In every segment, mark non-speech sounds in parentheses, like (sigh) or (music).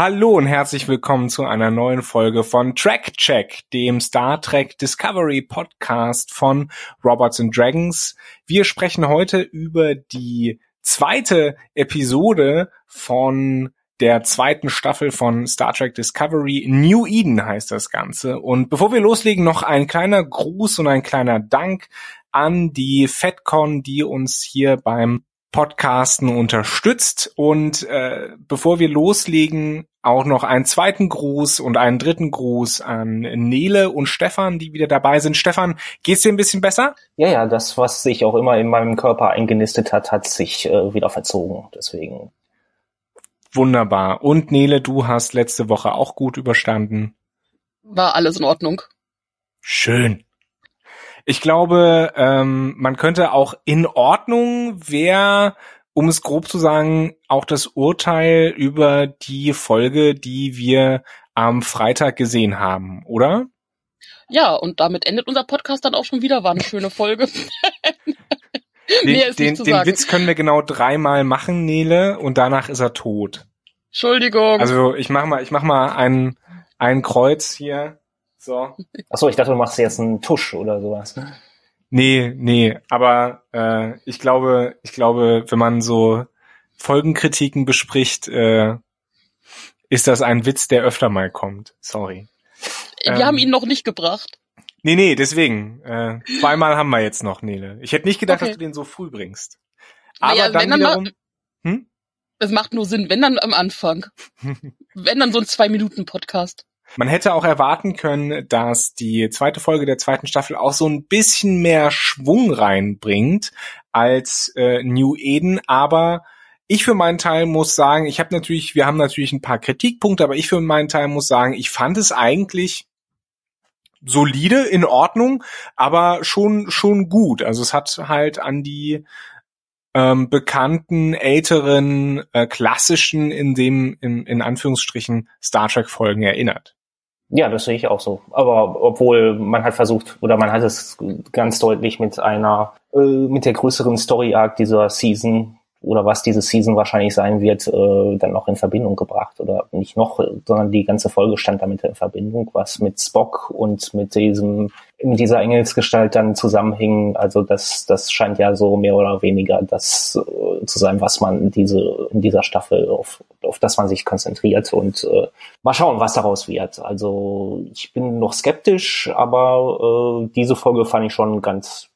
Hallo und herzlich willkommen zu einer neuen Folge von Track Check, dem Star Trek Discovery Podcast von Robots and Dragons. Wir sprechen heute über die zweite Episode von der zweiten Staffel von Star Trek Discovery. New Eden heißt das Ganze. Und bevor wir loslegen, noch ein kleiner Gruß und ein kleiner Dank an die FedCon, die uns hier beim Podcasten unterstützt. Und äh, bevor wir loslegen, auch noch einen zweiten Gruß und einen dritten Gruß an Nele und Stefan, die wieder dabei sind. Stefan, geht's dir ein bisschen besser? Ja, ja, das, was sich auch immer in meinem Körper eingenistet hat, hat sich äh, wieder verzogen. Deswegen. Wunderbar. Und Nele, du hast letzte Woche auch gut überstanden. War alles in Ordnung. Schön. Ich glaube, ähm, man könnte auch in Ordnung, wer, um es grob zu sagen, auch das Urteil über die Folge, die wir am Freitag gesehen haben, oder? Ja, und damit endet unser Podcast dann auch schon wieder. War eine schöne Folge. (laughs) den, den, den Witz können wir genau dreimal machen, Nele, und danach ist er tot. Entschuldigung. Also ich mach mal, ich mach mal ein, ein Kreuz hier. So. Achso, ich dachte, du machst jetzt einen Tusch oder sowas. Nee, nee, aber äh, ich glaube, ich glaube, wenn man so Folgenkritiken bespricht, äh, ist das ein Witz, der öfter mal kommt. Sorry. Wir ähm, haben ihn noch nicht gebracht. Nee, nee, deswegen. Äh, zweimal haben wir jetzt noch, Nele. Ich hätte nicht gedacht, okay. dass du den so früh bringst. Aber naja, dann, dann wiederum... Hm? Es macht nur Sinn, wenn dann am Anfang. (laughs) wenn dann so ein Zwei-Minuten-Podcast. Man hätte auch erwarten können, dass die zweite Folge der zweiten Staffel auch so ein bisschen mehr Schwung reinbringt als äh, New Eden, aber ich für meinen Teil muss sagen, ich habe natürlich, wir haben natürlich ein paar Kritikpunkte, aber ich für meinen Teil muss sagen, ich fand es eigentlich solide, in Ordnung, aber schon schon gut. Also es hat halt an die ähm, bekannten, älteren, äh, klassischen, in dem, in, in Anführungsstrichen, Star Trek-Folgen erinnert. Ja, das sehe ich auch so. Aber obwohl man hat versucht, oder man hat es ganz deutlich mit einer, äh, mit der größeren Story Arc dieser Season oder was diese Season wahrscheinlich sein wird, äh, dann noch in Verbindung gebracht. Oder nicht noch, sondern die ganze Folge stand damit in Verbindung, was mit Spock und mit diesem, mit dieser Engelsgestalt dann zusammenhing. Also das, das scheint ja so mehr oder weniger das äh, zu sein, was man diese, in dieser Staffel, auf, auf das man sich konzentriert und äh, mal schauen, was daraus wird. Also ich bin noch skeptisch, aber äh, diese Folge fand ich schon ganz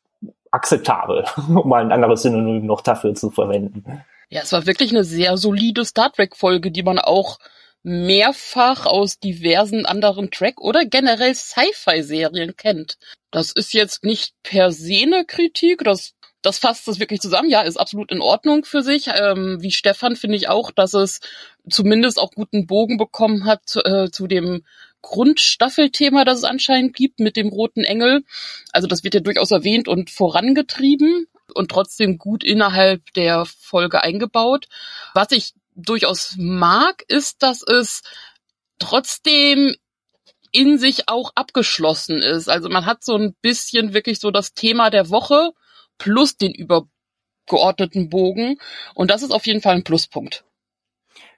akzeptabel, (laughs) um mal ein anderes Synonym noch dafür zu verwenden. Ja, es war wirklich eine sehr solide Star Trek-Folge, die man auch mehrfach aus diversen anderen Track- oder generell Sci-Fi-Serien kennt. Das ist jetzt nicht per se eine Kritik, das, das fasst das wirklich zusammen. Ja, ist absolut in Ordnung für sich. Ähm, wie Stefan finde ich auch, dass es zumindest auch guten Bogen bekommen hat äh, zu dem Grundstaffelthema, das es anscheinend gibt mit dem roten Engel. Also das wird ja durchaus erwähnt und vorangetrieben und trotzdem gut innerhalb der Folge eingebaut. Was ich durchaus mag, ist, dass es trotzdem in sich auch abgeschlossen ist. Also man hat so ein bisschen wirklich so das Thema der Woche plus den übergeordneten Bogen und das ist auf jeden Fall ein Pluspunkt.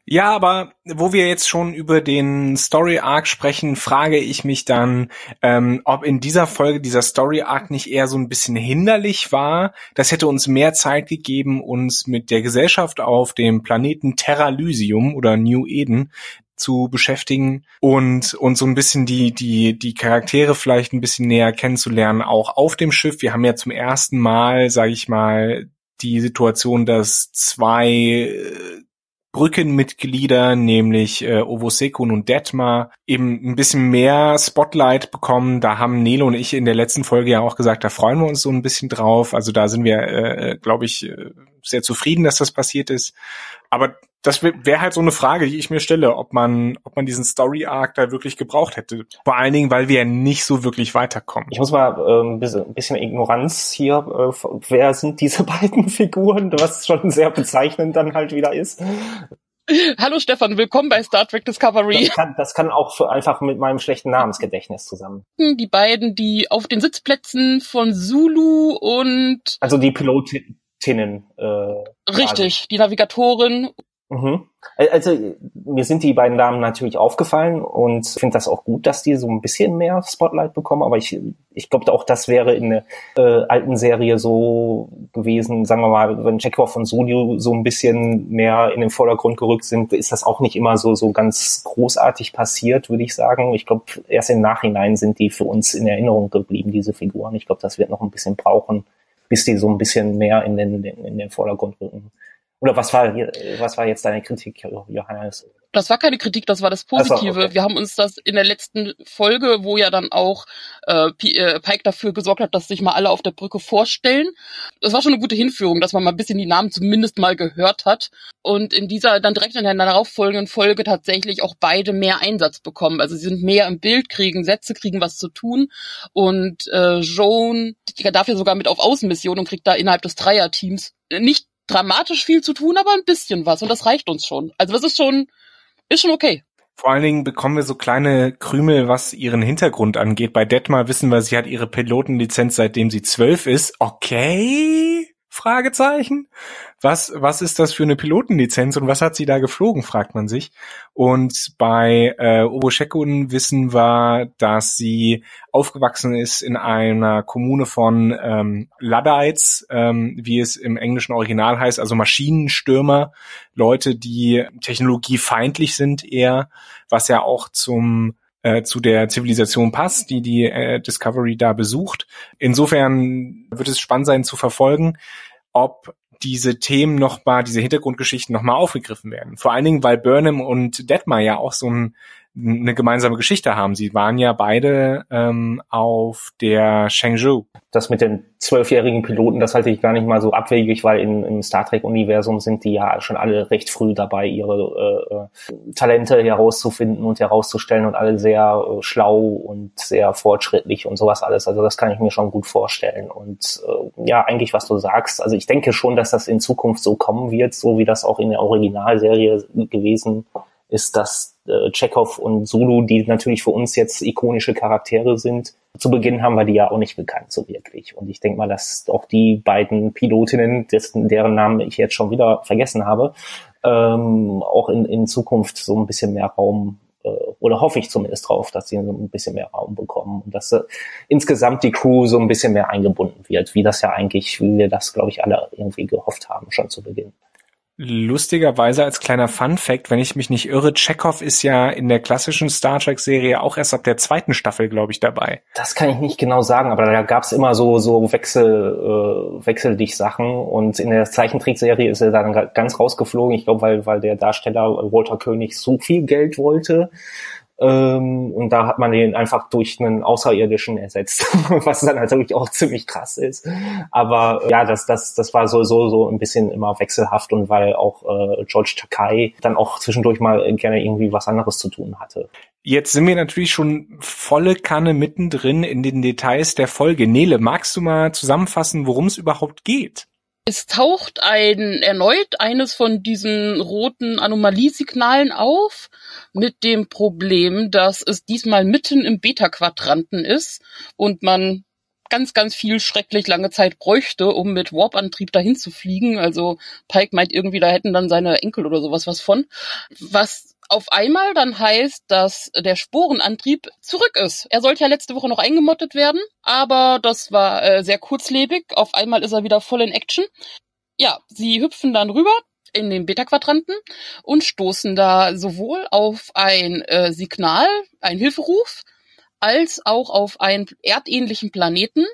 Ja, aber wo wir jetzt schon über den Story Arc sprechen, frage ich mich dann, ähm, ob in dieser Folge dieser Story Arc nicht eher so ein bisschen hinderlich war. Das hätte uns mehr Zeit gegeben, uns mit der Gesellschaft auf dem Planeten Terra Lysium oder New Eden zu beschäftigen und und so ein bisschen die die die Charaktere vielleicht ein bisschen näher kennenzulernen, auch auf dem Schiff. Wir haben ja zum ersten Mal, sage ich mal, die Situation, dass zwei äh, Brückenmitglieder, nämlich äh, Ovosekun und Detmar, eben ein bisschen mehr Spotlight bekommen. Da haben Nelo und ich in der letzten Folge ja auch gesagt, da freuen wir uns so ein bisschen drauf. Also da sind wir, äh, glaube ich, äh, sehr zufrieden, dass das passiert ist. Aber das wäre halt so eine Frage, die ich mir stelle, ob man, ob man diesen Story Arc da wirklich gebraucht hätte. Vor allen Dingen, weil wir ja nicht so wirklich weiterkommen. Ich muss mal äh, ein bisschen, Ignoranz hier. Äh, wer sind diese (laughs) beiden Figuren? Was schon sehr bezeichnend dann halt wieder ist. Hallo Stefan, willkommen bei Star Trek Discovery. Das kann, das kann auch einfach mit meinem schlechten Namensgedächtnis zusammen. Die beiden, die auf den Sitzplätzen von Zulu und also die Pilotinnen. Äh, Richtig, die Navigatorin Mhm. Also mir sind die beiden Damen natürlich aufgefallen und finde das auch gut, dass die so ein bisschen mehr Spotlight bekommen. Aber ich, ich glaube auch, das wäre in der äh, alten Serie so gewesen, sagen wir mal, wenn Chekhov und Sulio so ein bisschen mehr in den Vordergrund gerückt sind, ist das auch nicht immer so so ganz großartig passiert, würde ich sagen. Ich glaube, erst im Nachhinein sind die für uns in Erinnerung geblieben, diese Figuren. Ich glaube, das wird noch ein bisschen brauchen, bis die so ein bisschen mehr in den, in den Vordergrund rücken. Oder was war, was war jetzt deine Kritik, Johannes? Das war keine Kritik, das war das Positive. So, okay. Wir haben uns das in der letzten Folge, wo ja dann auch äh, äh, Pike dafür gesorgt hat, dass sich mal alle auf der Brücke vorstellen. Das war schon eine gute Hinführung, dass man mal ein bisschen die Namen zumindest mal gehört hat. Und in dieser, dann direkt in der darauffolgenden Folge tatsächlich auch beide mehr Einsatz bekommen. Also sie sind mehr im Bild, kriegen Sätze, kriegen was zu tun. Und äh, Joan darf ja sogar mit auf Außenmission und kriegt da innerhalb des Dreierteams nicht dramatisch viel zu tun, aber ein bisschen was und das reicht uns schon. Also das ist schon, ist schon okay. Vor allen Dingen bekommen wir so kleine Krümel, was ihren Hintergrund angeht. Bei Detmar wissen wir, sie hat ihre Pilotenlizenz seitdem sie zwölf ist. Okay. Fragezeichen. Was, was ist das für eine Pilotenlizenz und was hat sie da geflogen, fragt man sich. Und bei äh, Oboschekun wissen wir, dass sie aufgewachsen ist in einer Kommune von ähm, Luddites, ähm, wie es im englischen Original heißt, also Maschinenstürmer, Leute, die technologiefeindlich sind eher, was ja auch zum äh, zu der Zivilisation passt, die die äh, Discovery da besucht. Insofern wird es spannend sein zu verfolgen, ob diese Themen nochmal, diese Hintergrundgeschichten nochmal aufgegriffen werden. Vor allen Dingen, weil Burnham und Detmar ja auch so ein eine gemeinsame Geschichte haben. Sie waren ja beide ähm, auf der Shenzhou. Das mit den zwölfjährigen Piloten, das halte ich gar nicht mal so abwegig, weil in, im Star Trek-Universum sind die ja schon alle recht früh dabei, ihre äh, äh Talente herauszufinden und herauszustellen und alle sehr äh, schlau und sehr fortschrittlich und sowas alles. Also das kann ich mir schon gut vorstellen. Und äh, ja, eigentlich was du sagst, also ich denke schon, dass das in Zukunft so kommen wird, so wie das auch in der Originalserie gewesen ist, dass äh, Chekhov und Zulu, die natürlich für uns jetzt ikonische Charaktere sind, zu Beginn haben wir die ja auch nicht gekannt, so wirklich. Und ich denke mal, dass auch die beiden Pilotinnen, dessen, deren Namen ich jetzt schon wieder vergessen habe, ähm, auch in, in Zukunft so ein bisschen mehr Raum äh, oder hoffe ich zumindest drauf, dass sie so ein bisschen mehr Raum bekommen und dass äh, insgesamt die Crew so ein bisschen mehr eingebunden wird, wie das ja eigentlich, wie wir das, glaube ich, alle irgendwie gehofft haben, schon zu Beginn. Lustigerweise als kleiner Fun Fact, wenn ich mich nicht irre, Chekhov ist ja in der klassischen Star Trek Serie auch erst ab der zweiten Staffel, glaube ich, dabei. Das kann ich nicht genau sagen, aber da gab es immer so so Wechsel äh, wechseldich Sachen und in der Zeichentrickserie ist er dann ganz rausgeflogen. Ich glaube, weil weil der Darsteller Walter König so viel Geld wollte ähm, und da hat man den einfach durch einen Außerirdischen ersetzt, (laughs) was dann natürlich auch ziemlich krass ist. Aber ja, das, das, das war so, so, so ein bisschen immer wechselhaft und weil auch äh, George Takai dann auch zwischendurch mal gerne irgendwie was anderes zu tun hatte. Jetzt sind wir natürlich schon volle Kanne mittendrin in den Details der Folge. Nele, magst du mal zusammenfassen, worum es überhaupt geht? Es taucht ein erneut eines von diesen roten Anomaliesignalen auf, mit dem Problem, dass es diesmal mitten im Beta-Quadranten ist und man ganz, ganz viel schrecklich lange Zeit bräuchte, um mit Warp-Antrieb dahin zu fliegen. Also Pike meint irgendwie, da hätten dann seine Enkel oder sowas was von. Was auf einmal dann heißt, dass der Sporenantrieb zurück ist. Er sollte ja letzte Woche noch eingemottet werden, aber das war äh, sehr kurzlebig. Auf einmal ist er wieder voll in Action. Ja, sie hüpfen dann rüber in den Beta-Quadranten und stoßen da sowohl auf ein äh, Signal, ein Hilferuf, als auch auf einen erdähnlichen Planeten,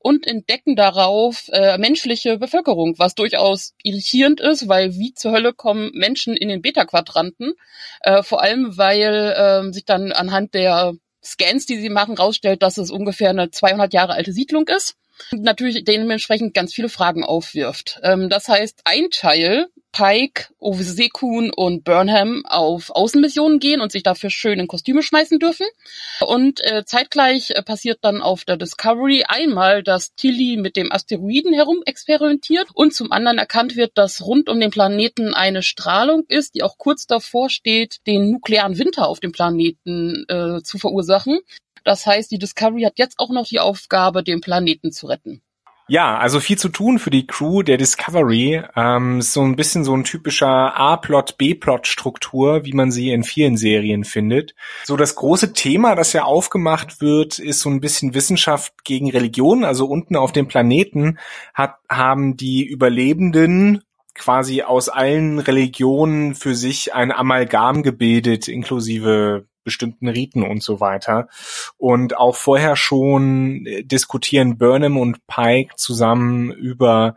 und entdecken darauf äh, menschliche Bevölkerung, was durchaus irritierend ist, weil wie zur Hölle kommen Menschen in den Beta-Quadranten? Äh, vor allem, weil äh, sich dann anhand der Scans, die sie machen, rausstellt, dass es ungefähr eine 200 Jahre alte Siedlung ist natürlich dementsprechend ganz viele Fragen aufwirft. Ähm, das heißt, ein Teil, Pike, Ovesekun und Burnham auf Außenmissionen gehen und sich dafür schön in Kostüme schmeißen dürfen. Und äh, zeitgleich äh, passiert dann auf der Discovery einmal, dass Tilly mit dem Asteroiden herum experimentiert und zum anderen erkannt wird, dass rund um den Planeten eine Strahlung ist, die auch kurz davor steht, den nuklearen Winter auf dem Planeten äh, zu verursachen. Das heißt, die Discovery hat jetzt auch noch die Aufgabe, den Planeten zu retten. Ja, also viel zu tun für die Crew der Discovery. Ähm, so ein bisschen so ein typischer A-Plot, B-Plot-Struktur, wie man sie in vielen Serien findet. So das große Thema, das ja aufgemacht wird, ist so ein bisschen Wissenschaft gegen Religion. Also unten auf dem Planeten hat, haben die Überlebenden quasi aus allen Religionen für sich ein Amalgam gebildet, inklusive bestimmten Riten und so weiter. Und auch vorher schon diskutieren Burnham und Pike zusammen über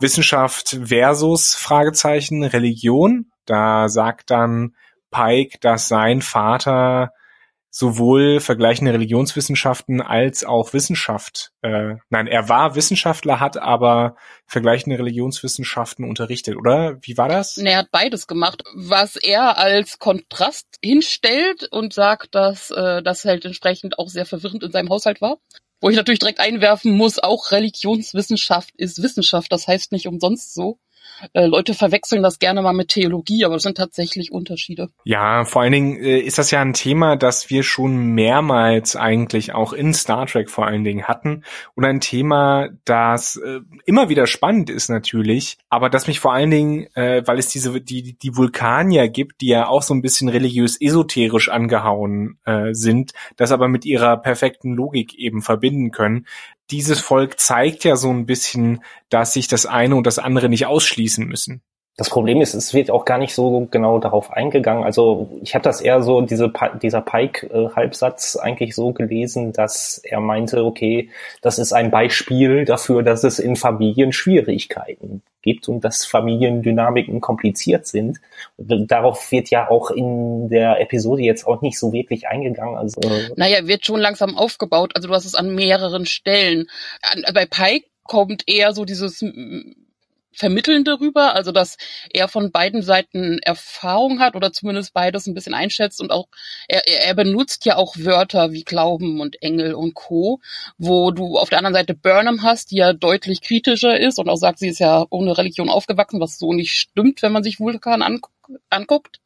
Wissenschaft versus Fragezeichen Religion. Da sagt dann Pike, dass sein Vater sowohl vergleichende Religionswissenschaften als auch Wissenschaft, äh, nein, er war Wissenschaftler, hat aber vergleichende Religionswissenschaften unterrichtet, oder? Wie war das? Er hat beides gemacht, was er als Kontrast hinstellt und sagt, dass äh, das halt entsprechend auch sehr verwirrend in seinem Haushalt war. Wo ich natürlich direkt einwerfen muss, auch Religionswissenschaft ist Wissenschaft, das heißt nicht umsonst so. Äh, Leute verwechseln das gerne mal mit Theologie, aber das sind tatsächlich Unterschiede. Ja, vor allen Dingen äh, ist das ja ein Thema, das wir schon mehrmals eigentlich auch in Star Trek vor allen Dingen hatten und ein Thema, das äh, immer wieder spannend ist natürlich, aber das mich vor allen Dingen, äh, weil es diese die die Vulkanier gibt, die ja auch so ein bisschen religiös esoterisch angehauen äh, sind, das aber mit ihrer perfekten Logik eben verbinden können, dieses Volk zeigt ja so ein bisschen, dass sich das eine und das andere nicht ausschließen müssen. Das Problem ist, es wird auch gar nicht so genau darauf eingegangen. Also ich habe das eher so, diese, dieser Pike-Halbsatz eigentlich so gelesen, dass er meinte, okay, das ist ein Beispiel dafür, dass es in Familien Schwierigkeiten gibt und dass Familiendynamiken kompliziert sind. Und darauf wird ja auch in der Episode jetzt auch nicht so wirklich eingegangen. Also, naja, wird schon langsam aufgebaut. Also du hast es an mehreren Stellen. Bei Pike kommt eher so dieses vermitteln darüber, also dass er von beiden Seiten Erfahrung hat oder zumindest beides ein bisschen einschätzt und auch er, er benutzt ja auch Wörter wie Glauben und Engel und Co., wo du auf der anderen Seite Burnham hast, die ja deutlich kritischer ist und auch sagt, sie ist ja ohne Religion aufgewachsen, was so nicht stimmt, wenn man sich Vulkan anguckt,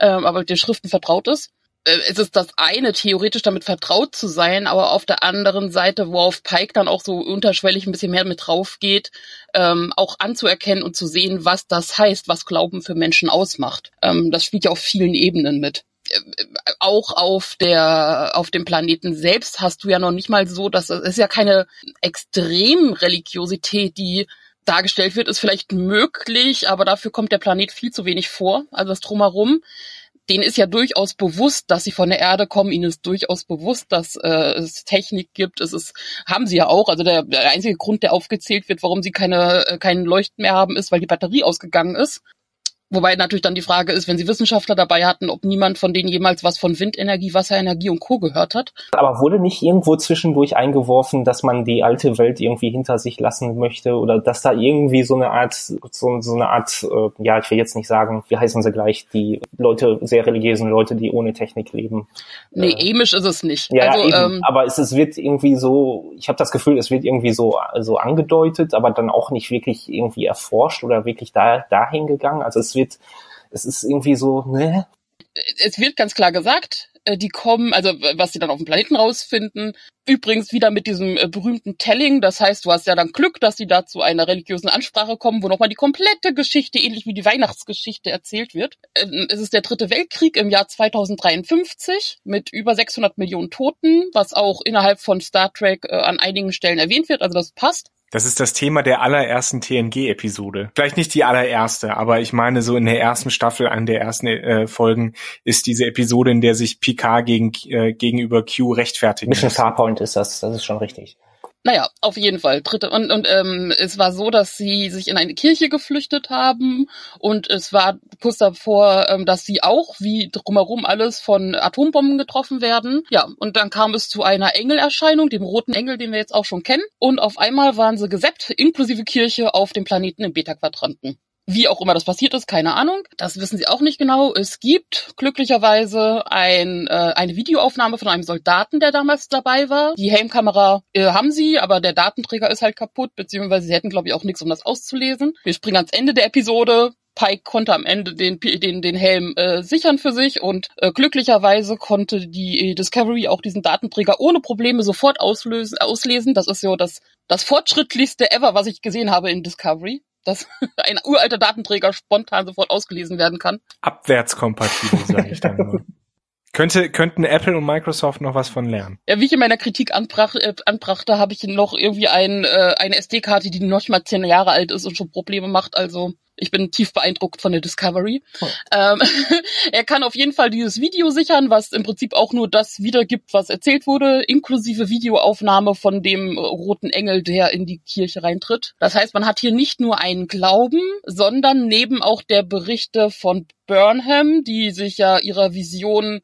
ähm, aber mit den Schriften vertraut ist. Äh, es ist das eine, theoretisch damit vertraut zu sein, aber auf der anderen Seite, worauf Pike dann auch so unterschwellig ein bisschen mehr mit drauf geht, ähm, auch anzuerkennen und zu sehen, was das heißt, was Glauben für Menschen ausmacht. Ähm, das spielt ja auf vielen Ebenen mit äh, auch auf der auf dem Planeten selbst hast du ja noch nicht mal so, dass es ist ja keine Extremreligiosität, die dargestellt wird, ist vielleicht möglich, aber dafür kommt der Planet viel zu wenig vor, also das drumherum denen ist ja durchaus bewusst, dass sie von der Erde kommen. Ihnen ist durchaus bewusst, dass äh, es Technik gibt. Es ist, haben sie ja auch. Also der, der einzige Grund, der aufgezählt wird, warum sie keine, äh, keinen Leuchten mehr haben, ist, weil die Batterie ausgegangen ist. Wobei natürlich dann die Frage ist, wenn sie Wissenschaftler dabei hatten, ob niemand von denen jemals was von Windenergie, Wasserenergie und Co. gehört hat. Aber wurde nicht irgendwo zwischendurch eingeworfen, dass man die alte Welt irgendwie hinter sich lassen möchte oder dass da irgendwie so eine Art, so, so eine Art, äh, ja, ich will jetzt nicht sagen, wie heißen sie gleich, die Leute, sehr religiösen Leute, die ohne Technik leben. Nee, äh, emisch ist es nicht. Ja, also, eben, ähm, aber es, es wird irgendwie so, ich habe das Gefühl, es wird irgendwie so, so angedeutet, aber dann auch nicht wirklich irgendwie erforscht oder wirklich da, dahin gegangen. Also es wird wird, es ist irgendwie so, ne? Es wird ganz klar gesagt, äh, die kommen, also was sie dann auf dem Planeten rausfinden, übrigens wieder mit diesem äh, berühmten Telling, das heißt, du hast ja dann Glück, dass sie da zu einer religiösen Ansprache kommen, wo nochmal die komplette Geschichte, ähnlich wie die Weihnachtsgeschichte erzählt wird. Ähm, es ist der dritte Weltkrieg im Jahr 2053 mit über 600 Millionen Toten, was auch innerhalb von Star Trek äh, an einigen Stellen erwähnt wird, also das passt. Das ist das Thema der allerersten TNG-Episode. Vielleicht nicht die allererste, aber ich meine, so in der ersten Staffel, an der ersten äh, Folgen, ist diese Episode, in der sich Picard gegen, äh, gegenüber Q rechtfertigt. Mission Farpoint ist das, das ist schon richtig. Naja, auf jeden Fall. Dritte und und ähm, es war so, dass sie sich in eine Kirche geflüchtet haben und es war kurz davor, ähm, dass sie auch wie drumherum alles von Atombomben getroffen werden. Ja, und dann kam es zu einer Engelerscheinung, dem roten Engel, den wir jetzt auch schon kennen. Und auf einmal waren sie gesäppt, inklusive Kirche, auf dem Planeten im Beta-Quadranten. Wie auch immer das passiert ist, keine Ahnung. Das wissen sie auch nicht genau. Es gibt glücklicherweise ein, äh, eine Videoaufnahme von einem Soldaten, der damals dabei war. Die Helmkamera äh, haben sie, aber der Datenträger ist halt kaputt, beziehungsweise sie hätten, glaube ich, auch nichts, um das auszulesen. Wir springen ans Ende der Episode. Pike konnte am Ende den, den, den Helm äh, sichern für sich und äh, glücklicherweise konnte die Discovery auch diesen Datenträger ohne Probleme sofort auslösen, auslesen. Das ist so das, das fortschrittlichste ever, was ich gesehen habe in Discovery dass (laughs) ein uralter Datenträger spontan sofort ausgelesen werden kann. Abwärtskompatibel, sage ich dann nur. (laughs) Könnte, könnten Apple und Microsoft noch was von lernen? Ja, wie ich in meiner Kritik anbrach, äh, anbrachte, habe ich noch irgendwie ein, äh, eine SD-Karte, die noch mal zehn Jahre alt ist und schon Probleme macht. Also ich bin tief beeindruckt von der Discovery. Oh. Ähm, (laughs) er kann auf jeden Fall dieses Video sichern, was im Prinzip auch nur das wiedergibt, was erzählt wurde, inklusive Videoaufnahme von dem roten Engel, der in die Kirche reintritt. Das heißt, man hat hier nicht nur einen Glauben, sondern neben auch der Berichte von Burnham, die sich ja ihrer Vision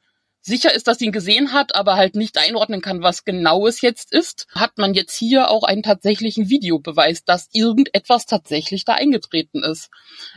sicher ist, dass sie ihn gesehen hat, aber halt nicht einordnen kann, was genau es jetzt ist, hat man jetzt hier auch einen tatsächlichen Videobeweis, dass irgendetwas tatsächlich da eingetreten ist.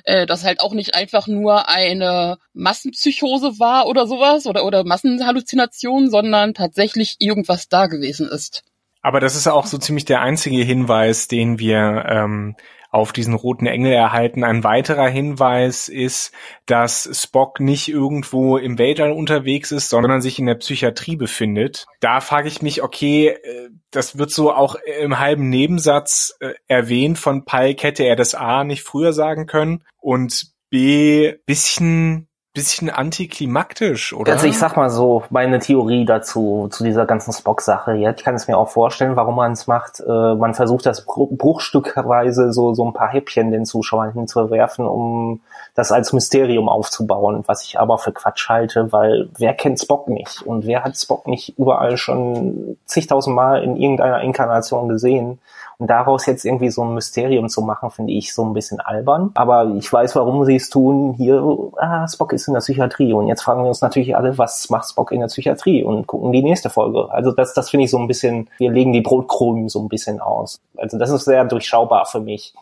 Äh, dass halt auch nicht einfach nur eine Massenpsychose war oder sowas oder, oder Massenhalluzination, sondern tatsächlich irgendwas da gewesen ist. Aber das ist auch so ziemlich der einzige Hinweis, den wir ähm, auf diesen roten Engel erhalten. Ein weiterer Hinweis ist, dass Spock nicht irgendwo im Weltall unterwegs ist, sondern sich in der Psychiatrie befindet. Da frage ich mich, okay, äh, das wird so auch im halben Nebensatz äh, erwähnt von Pike, hätte er das A nicht früher sagen können und B bisschen bisschen antiklimaktisch, oder? Also ich sag mal so, meine Theorie dazu, zu dieser ganzen Spock-Sache, ja, ich kann es mir auch vorstellen, warum man es macht. Äh, man versucht das bruchstückweise so, so ein paar Häppchen den Zuschauern hinzuwerfen, um das als Mysterium aufzubauen, was ich aber für Quatsch halte, weil wer kennt Spock nicht? Und wer hat Spock nicht überall schon zigtausend Mal in irgendeiner Inkarnation gesehen? Daraus jetzt irgendwie so ein Mysterium zu machen, finde ich so ein bisschen albern. Aber ich weiß, warum sie es tun. Hier, ah, Spock ist in der Psychiatrie. Und jetzt fragen wir uns natürlich alle, was macht Spock in der Psychiatrie? Und gucken die nächste Folge. Also das, das finde ich so ein bisschen, wir legen die Brotkrumen so ein bisschen aus. Also das ist sehr durchschaubar für mich.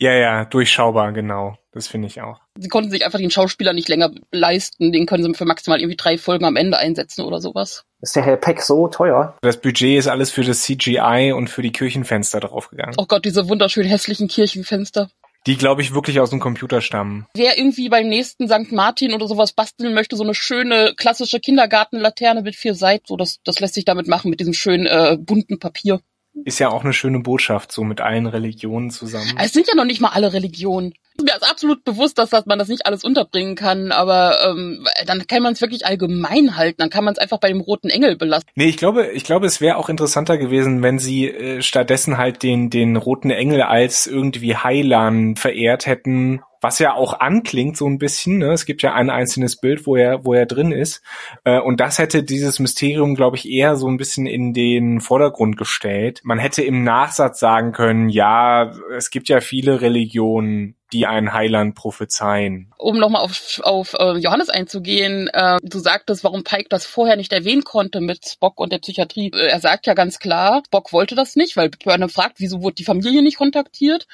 Ja, ja, durchschaubar, genau. Das finde ich auch. Sie konnten sich einfach den Schauspieler nicht länger leisten. Den können sie für maximal irgendwie drei Folgen am Ende einsetzen oder sowas. Ist der Herr Peck so teuer? Das Budget ist alles für das CGI und für die Kirchenfenster draufgegangen. Oh Gott, diese wunderschön hässlichen Kirchenfenster. Die, glaube ich, wirklich aus dem Computer stammen. Wer irgendwie beim nächsten St. Martin oder sowas basteln möchte, so eine schöne klassische Kindergartenlaterne mit vier Seiten, so das, das lässt sich damit machen, mit diesem schönen äh, bunten Papier. Ist ja auch eine schöne Botschaft, so mit allen Religionen zusammen. Es sind ja noch nicht mal alle Religionen. Mir ist absolut bewusst, dass, dass man das nicht alles unterbringen kann, aber ähm, dann kann man es wirklich allgemein halten. Dann kann man es einfach bei dem roten Engel belassen. Nee, ich glaube, ich glaube, es wäre auch interessanter gewesen, wenn sie äh, stattdessen halt den, den roten Engel als irgendwie Heilan verehrt hätten was ja auch anklingt so ein bisschen. Ne? Es gibt ja ein einzelnes Bild, wo er, wo er drin ist. Äh, und das hätte dieses Mysterium, glaube ich, eher so ein bisschen in den Vordergrund gestellt. Man hätte im Nachsatz sagen können, ja, es gibt ja viele Religionen, die einen Heiland prophezeien. Um nochmal auf, auf äh, Johannes einzugehen, äh, du sagtest, warum Pike das vorher nicht erwähnen konnte mit Spock und der Psychiatrie. Äh, er sagt ja ganz klar, Spock wollte das nicht, weil Burnham fragt, wieso wurde die Familie nicht kontaktiert?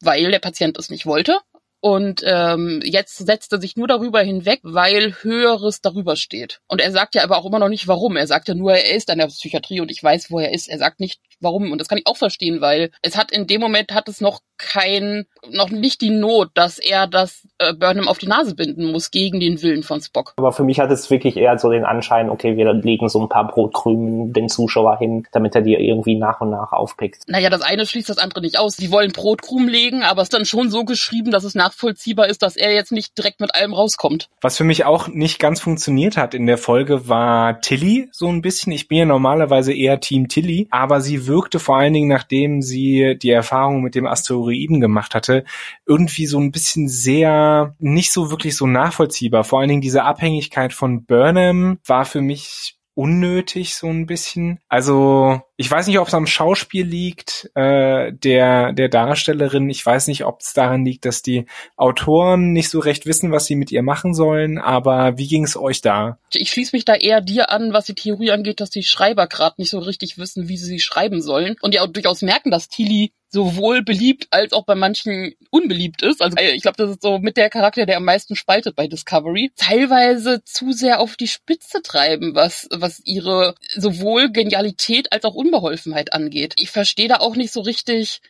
Weil der Patient es nicht wollte. Und ähm, jetzt setzt er sich nur darüber hinweg, weil Höheres darüber steht. Und er sagt ja aber auch immer noch nicht, warum. Er sagt ja nur, er ist an der Psychiatrie und ich weiß, wo er ist. Er sagt nicht, warum. Und das kann ich auch verstehen, weil es hat in dem Moment hat es noch kein, noch nicht die Not, dass er das äh, Burnham auf die Nase binden muss gegen den Willen von Spock. Aber für mich hat es wirklich eher so den Anschein, okay, wir legen so ein paar Brotkrümen den Zuschauer hin, damit er die irgendwie nach und nach aufpickt. Naja, das eine schließt das andere nicht aus. Sie wollen Brotkrumen legen, aber es ist dann schon so geschrieben, dass es nachvollziehbar ist, dass er jetzt nicht direkt mit allem rauskommt. Was für mich auch nicht ganz funktioniert hat in der Folge war Tilly so ein bisschen. Ich bin ja normalerweise eher Team Tilly, aber sie wirkte vor allen Dingen, nachdem sie die Erfahrung mit dem Asteroiden gemacht hatte, irgendwie so ein bisschen sehr nicht so wirklich so nachvollziehbar. Vor allen Dingen diese Abhängigkeit von Burnham war für mich unnötig so ein bisschen. Also ich weiß nicht, ob es am Schauspiel liegt äh, der der Darstellerin. Ich weiß nicht, ob es daran liegt, dass die Autoren nicht so recht wissen, was sie mit ihr machen sollen. Aber wie ging es euch da? Ich schließe mich da eher dir an, was die Theorie angeht, dass die Schreiber gerade nicht so richtig wissen, wie sie sie schreiben sollen und auch durchaus merken, dass Tilly sowohl beliebt als auch bei manchen unbeliebt ist. Also ich glaube, das ist so mit der Charakter, der am meisten spaltet bei Discovery. Teilweise zu sehr auf die Spitze treiben, was was ihre sowohl Genialität als auch Unbeholfenheit angeht. Ich verstehe da auch nicht so richtig,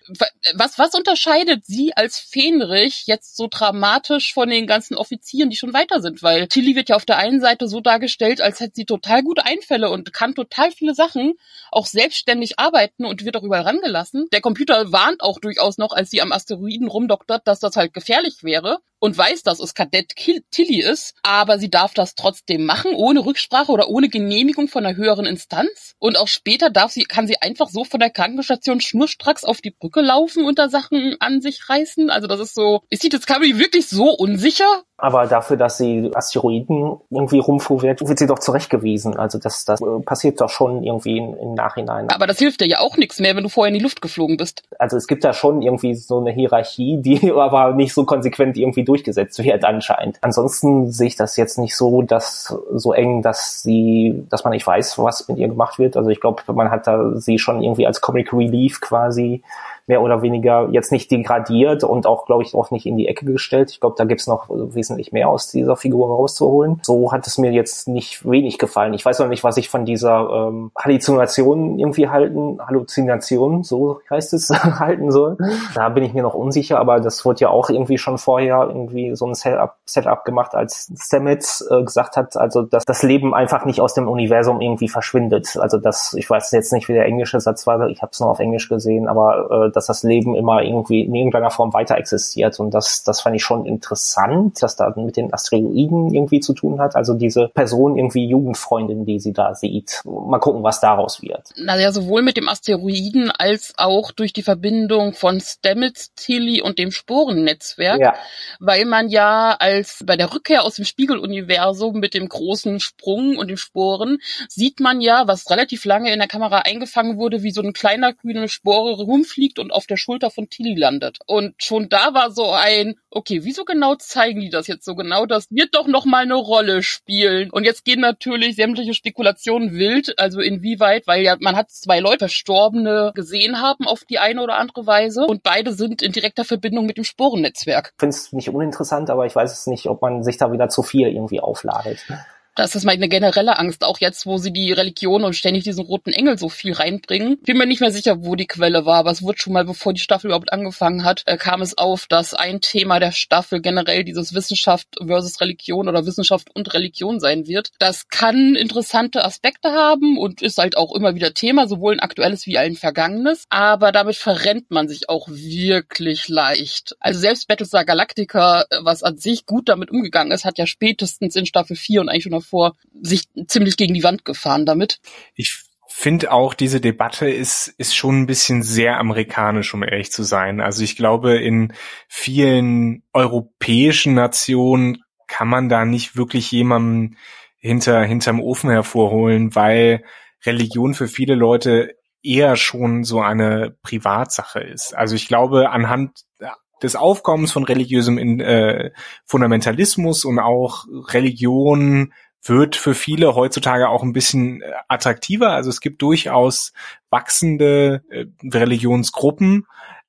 was, was unterscheidet sie als Fähnrich jetzt so dramatisch von den ganzen Offizieren, die schon weiter sind? Weil Tilly wird ja auf der einen Seite so dargestellt, als hätte sie total gute Einfälle und kann total viele Sachen auch selbstständig arbeiten und wird auch überall rangelassen. Der Computer warnt auch durchaus noch, als sie am Asteroiden rumdoktert, dass das halt gefährlich wäre und weiß, dass es Kadett Tilly ist, aber sie darf das trotzdem machen, ohne Rücksprache oder ohne Genehmigung von einer höheren Instanz. Und auch später darf sie, kann sie einfach so von der Krankenstation schnurstracks auf die Brücke laufen und da Sachen an sich reißen. Also das ist so, ist die Discovery wirklich so unsicher? Aber dafür, dass sie Asteroiden irgendwie rumfuhr, wird, wird sie doch zurechtgewiesen. Also das, das passiert doch schon irgendwie in, im Nachhinein. Aber das hilft dir ja auch nichts mehr, wenn du vorher in die Luft geflogen bist. Also es gibt da schon irgendwie so eine Hierarchie, die (laughs) aber nicht so konsequent irgendwie durchgesetzt wird anscheinend. Ansonsten sehe ich das jetzt nicht so, dass so eng, dass sie, dass man nicht weiß, was mit ihr gemacht wird. Also ich glaube, man hat da sie schon irgendwie als Comic Relief quasi mehr oder weniger jetzt nicht degradiert und auch, glaube ich, auch nicht in die Ecke gestellt. Ich glaube, da gibt's noch wesentlich mehr aus dieser Figur rauszuholen. So hat es mir jetzt nicht wenig gefallen. Ich weiß noch nicht, was ich von dieser ähm, Halluzination irgendwie halten, Halluzination, so heißt es, (laughs) halten soll. Da bin ich mir noch unsicher, aber das wurde ja auch irgendwie schon vorher irgendwie so ein Setup, Setup gemacht, als Stamets äh, gesagt hat, also dass das Leben einfach nicht aus dem Universum irgendwie verschwindet. Also das, ich weiß jetzt nicht, wie der englische Satz war, ich habe es nur auf Englisch gesehen, aber äh, dass das Leben immer irgendwie in irgendeiner Form weiter existiert. Und das, das fand ich schon interessant, dass da mit den Asteroiden irgendwie zu tun hat. Also diese Person irgendwie Jugendfreundin, die sie da sieht. Mal gucken, was daraus wird. Naja, sowohl mit dem Asteroiden als auch durch die Verbindung von Stamets, Tilly und dem Sporennetzwerk. Ja. Weil man ja als bei der Rückkehr aus dem Spiegeluniversum mit dem großen Sprung und den Sporen sieht man ja, was relativ lange in der Kamera eingefangen wurde, wie so ein kleiner grüne Spore rumfliegt und auf der Schulter von Tilly landet. Und schon da war so ein, okay, wieso genau zeigen die das jetzt so genau? Das wird doch noch mal eine Rolle spielen. Und jetzt gehen natürlich sämtliche Spekulationen wild, also inwieweit, weil ja man hat zwei Leute Verstorbene gesehen haben auf die eine oder andere Weise und beide sind in direkter Verbindung mit dem Sporennetzwerk. Ich finde es nicht uninteressant, aber ich weiß es nicht, ob man sich da wieder zu viel irgendwie aufladet. Das ist meine generelle Angst, auch jetzt, wo sie die Religion und ständig diesen roten Engel so viel reinbringen. Bin mir nicht mehr sicher, wo die Quelle war, aber es wurde schon mal, bevor die Staffel überhaupt angefangen hat, äh, kam es auf, dass ein Thema der Staffel generell dieses Wissenschaft versus Religion oder Wissenschaft und Religion sein wird. Das kann interessante Aspekte haben und ist halt auch immer wieder Thema, sowohl ein aktuelles wie ein vergangenes, aber damit verrennt man sich auch wirklich leicht. Also selbst Battlestar Galactica, was an sich gut damit umgegangen ist, hat ja spätestens in Staffel 4 und eigentlich schon davor sich ziemlich gegen die Wand gefahren damit. Ich finde auch, diese Debatte ist, ist schon ein bisschen sehr amerikanisch, um ehrlich zu sein. Also ich glaube, in vielen europäischen Nationen kann man da nicht wirklich jemanden hinter, hinterm Ofen hervorholen, weil Religion für viele Leute eher schon so eine Privatsache ist. Also ich glaube, anhand des Aufkommens von religiösem äh, Fundamentalismus und auch Religion wird für viele heutzutage auch ein bisschen äh, attraktiver. Also es gibt durchaus wachsende äh, Religionsgruppen,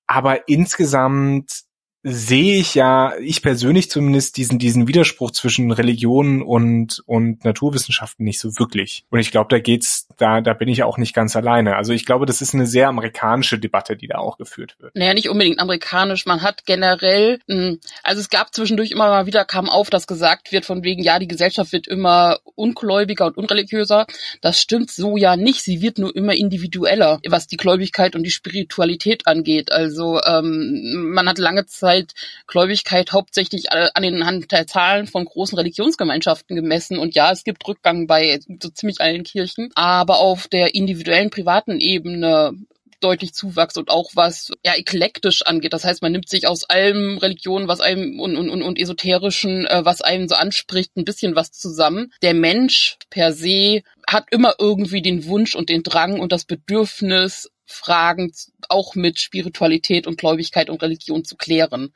aber insgesamt sehe ich ja, ich persönlich zumindest, diesen, diesen Widerspruch zwischen Religion und, und Naturwissenschaften nicht so wirklich. Und ich glaube, da geht's, da, da bin ich auch nicht ganz alleine. Also ich glaube, das ist eine sehr amerikanische Debatte, die da auch geführt wird. Naja, nicht unbedingt amerikanisch. Man hat generell, hm, also es gab zwischendurch immer mal wieder, kam auf, dass gesagt wird von wegen, ja, die Gesellschaft wird immer ungläubiger und unreligiöser. Das stimmt so ja nicht. Sie wird nur immer individueller, was die Gläubigkeit und die Spiritualität angeht. Also ähm, man hat lange Zeit halt Gläubigkeit hauptsächlich an den Hand der Zahlen von großen Religionsgemeinschaften gemessen. Und ja, es gibt Rückgang bei so ziemlich allen Kirchen, aber auf der individuellen privaten Ebene deutlich Zuwachs und auch was ja eklektisch angeht. Das heißt, man nimmt sich aus allem Religion, was einem und, und, und esoterischen, äh, was einem so anspricht, ein bisschen was zusammen. Der Mensch per se hat immer irgendwie den Wunsch und den Drang und das Bedürfnis, Fragen auch mit Spiritualität und Gläubigkeit und Religion zu klären.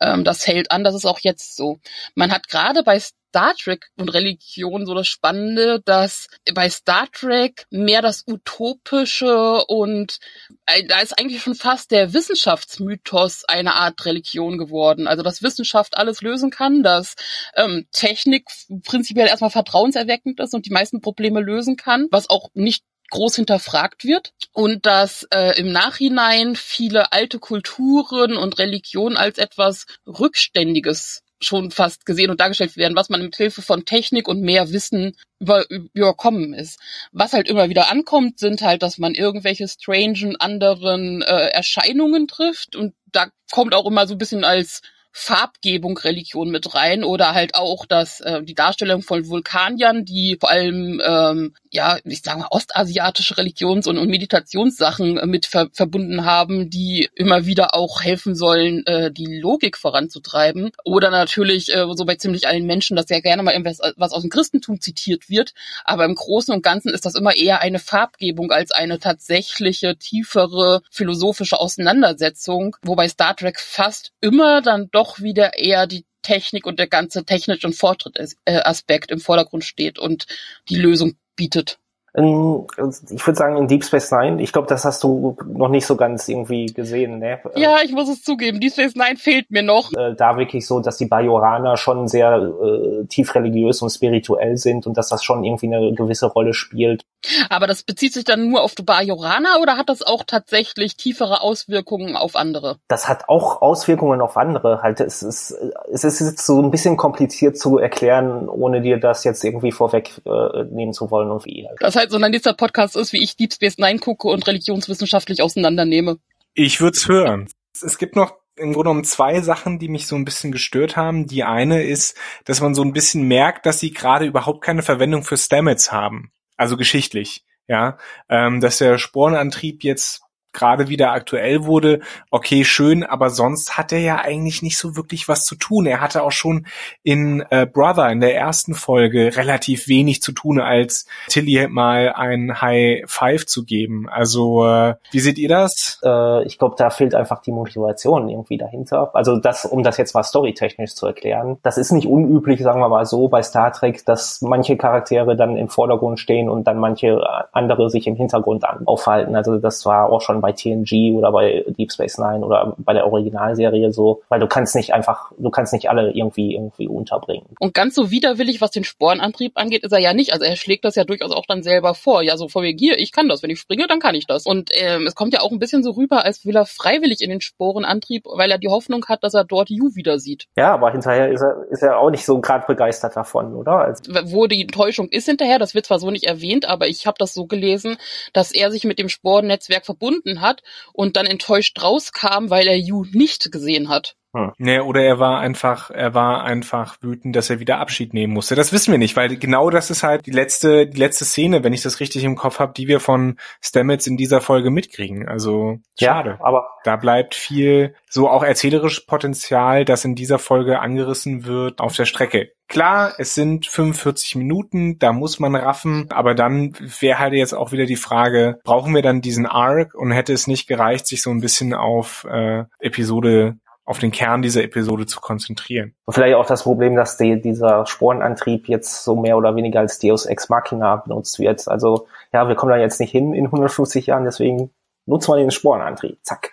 Ähm, das hält an, das ist auch jetzt so. Man hat gerade bei Star Trek und Religion so das Spannende, dass bei Star Trek mehr das Utopische und äh, da ist eigentlich schon fast der Wissenschaftsmythos eine Art Religion geworden. Also dass Wissenschaft alles lösen kann, dass ähm, Technik prinzipiell erstmal vertrauenserweckend ist und die meisten Probleme lösen kann, was auch nicht groß hinterfragt wird und dass äh, im Nachhinein viele alte Kulturen und Religionen als etwas Rückständiges schon fast gesehen und dargestellt werden, was man mit Hilfe von Technik und mehr Wissen über, überkommen ist. Was halt immer wieder ankommt, sind halt, dass man irgendwelche strangen anderen äh, Erscheinungen trifft und da kommt auch immer so ein bisschen als Farbgebung Religion mit rein oder halt auch das äh, die Darstellung von Vulkaniern, die vor allem ähm, ja ich sage mal ostasiatische Religions- und, und Meditationssachen äh, mit ver verbunden haben, die immer wieder auch helfen sollen, äh, die Logik voranzutreiben. Oder natürlich äh, so bei ziemlich allen Menschen, dass ja gerne mal irgendwas was aus dem Christentum zitiert wird, aber im Großen und Ganzen ist das immer eher eine Farbgebung als eine tatsächliche tiefere philosophische Auseinandersetzung, wobei Star Trek fast immer dann doch doch wieder eher die Technik und der ganze technische und Fortschritt-Aspekt im Vordergrund steht und die Lösung bietet. Ich würde sagen, in Deep Space Nine, ich glaube, das hast du noch nicht so ganz irgendwie gesehen, ne? Ja, ich muss es zugeben, Deep Space Nine fehlt mir noch. Äh, da wirklich so, dass die Bajoraner schon sehr äh, tief religiös und spirituell sind und dass das schon irgendwie eine gewisse Rolle spielt. Aber das bezieht sich dann nur auf die Bajoraner oder hat das auch tatsächlich tiefere Auswirkungen auf andere? Das hat auch Auswirkungen auf andere. Halt, es ist, es ist jetzt so ein bisschen kompliziert zu erklären, ohne dir das jetzt irgendwie vorweg äh, zu wollen und wie. Das heißt, sondern dieser Podcast ist, wie ich Deep Space Nine gucke und religionswissenschaftlich auseinandernehme. Ich würde es hören. Es gibt noch im Grunde genommen zwei Sachen, die mich so ein bisschen gestört haben. Die eine ist, dass man so ein bisschen merkt, dass sie gerade überhaupt keine Verwendung für Stamets haben. Also geschichtlich. Ja, ähm, dass der Sporenantrieb jetzt gerade wieder aktuell wurde, okay, schön, aber sonst hat er ja eigentlich nicht so wirklich was zu tun. Er hatte auch schon in äh, Brother in der ersten Folge relativ wenig zu tun, als Tilly mal ein High Five zu geben. Also, äh, wie seht ihr das? Äh, ich glaube, da fehlt einfach die Motivation irgendwie dahinter. Also das, um das jetzt mal storytechnisch zu erklären, das ist nicht unüblich, sagen wir mal so, bei Star Trek, dass manche Charaktere dann im Vordergrund stehen und dann manche andere sich im Hintergrund aufhalten. Also das war auch schon bei TNG oder bei Deep Space Nine oder bei der Originalserie so, weil du kannst nicht einfach, du kannst nicht alle irgendwie irgendwie unterbringen. Und ganz so widerwillig, was den Sporenantrieb angeht, ist er ja nicht. Also er schlägt das ja durchaus auch dann selber vor. Ja, so vor mir hier, ich kann das. Wenn ich springe, dann kann ich das. Und ähm, es kommt ja auch ein bisschen so rüber, als will er freiwillig in den Sporenantrieb, weil er die Hoffnung hat, dass er dort You wieder sieht. Ja, aber hinterher ist er, ist er auch nicht so gerade begeistert davon, oder? Also Wo die Enttäuschung ist hinterher, das wird zwar so nicht erwähnt, aber ich habe das so gelesen, dass er sich mit dem Sporennetzwerk verbunden hat und dann enttäuscht rauskam, weil er Yu nicht gesehen hat. Hm. Nee, oder er war einfach, er war einfach wütend, dass er wieder Abschied nehmen musste. Das wissen wir nicht, weil genau das ist halt die letzte, die letzte Szene, wenn ich das richtig im Kopf habe, die wir von Stamets in dieser Folge mitkriegen. Also schade. Ja, aber da bleibt viel so auch erzählerisch Potenzial, das in dieser Folge angerissen wird, auf der Strecke. Klar, es sind 45 Minuten, da muss man raffen, aber dann wäre halt jetzt auch wieder die Frage, brauchen wir dann diesen Arc und hätte es nicht gereicht, sich so ein bisschen auf äh, Episode auf den Kern dieser Episode zu konzentrieren. Und vielleicht auch das Problem, dass die, dieser Sporenantrieb jetzt so mehr oder weniger als Deus Ex Machina benutzt wird. Also ja, wir kommen da jetzt nicht hin in 150 Jahren, deswegen nutzen wir den Sporenantrieb. Zack.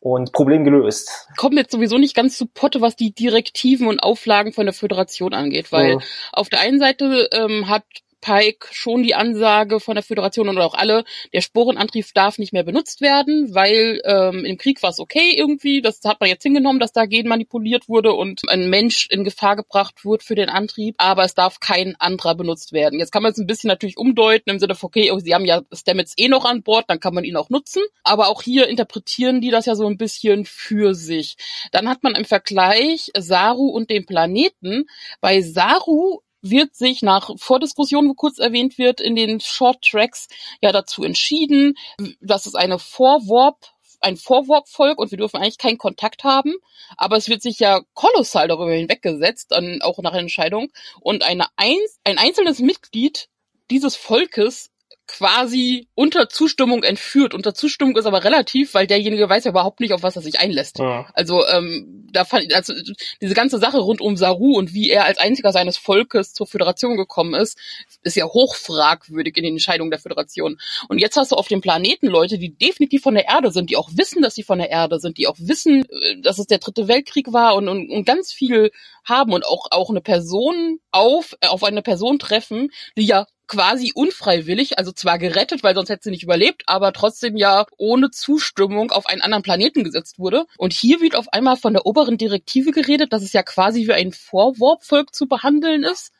Und Problem gelöst. Kommt jetzt sowieso nicht ganz zu Potte, was die Direktiven und Auflagen von der Föderation angeht, weil mhm. auf der einen Seite ähm, hat Pike schon die Ansage von der Föderation oder auch alle, der Sporenantrieb darf nicht mehr benutzt werden, weil ähm, im Krieg war es okay irgendwie, das hat man jetzt hingenommen, dass da Gen manipuliert wurde und ein Mensch in Gefahr gebracht wird für den Antrieb, aber es darf kein anderer benutzt werden. Jetzt kann man es ein bisschen natürlich umdeuten im Sinne von, okay, oh, sie haben ja Stamets eh noch an Bord, dann kann man ihn auch nutzen, aber auch hier interpretieren die das ja so ein bisschen für sich. Dann hat man im Vergleich Saru und den Planeten. Bei Saru wird sich nach Vordiskussion, wo kurz erwähnt wird, in den Short Tracks ja dazu entschieden, dass es eine Vorwarp ein Vorwarp-Volk und wir dürfen eigentlich keinen Kontakt haben. Aber es wird sich ja kolossal darüber hinweggesetzt, dann auch nach Entscheidung. Und eine ein, ein einzelnes Mitglied dieses Volkes quasi unter Zustimmung entführt. Unter Zustimmung ist aber relativ, weil derjenige weiß ja überhaupt nicht, auf was er sich einlässt. Ja. Also ähm, da fand also diese ganze Sache rund um Saru und wie er als einziger seines Volkes zur Föderation gekommen ist, ist ja hochfragwürdig in den Entscheidungen der Föderation. Und jetzt hast du auf dem Planeten Leute, die definitiv von der Erde sind, die auch wissen, dass sie von der Erde sind, die auch wissen, äh, dass es der dritte Weltkrieg war und, und, und ganz viel haben und auch auch eine Person auf auf eine Person treffen, die ja quasi unfreiwillig, also zwar gerettet, weil sonst hätte sie nicht überlebt, aber trotzdem ja ohne Zustimmung auf einen anderen Planeten gesetzt wurde. Und hier wird auf einmal von der oberen Direktive geredet, dass es ja quasi wie ein Vorwarpvolk zu behandeln ist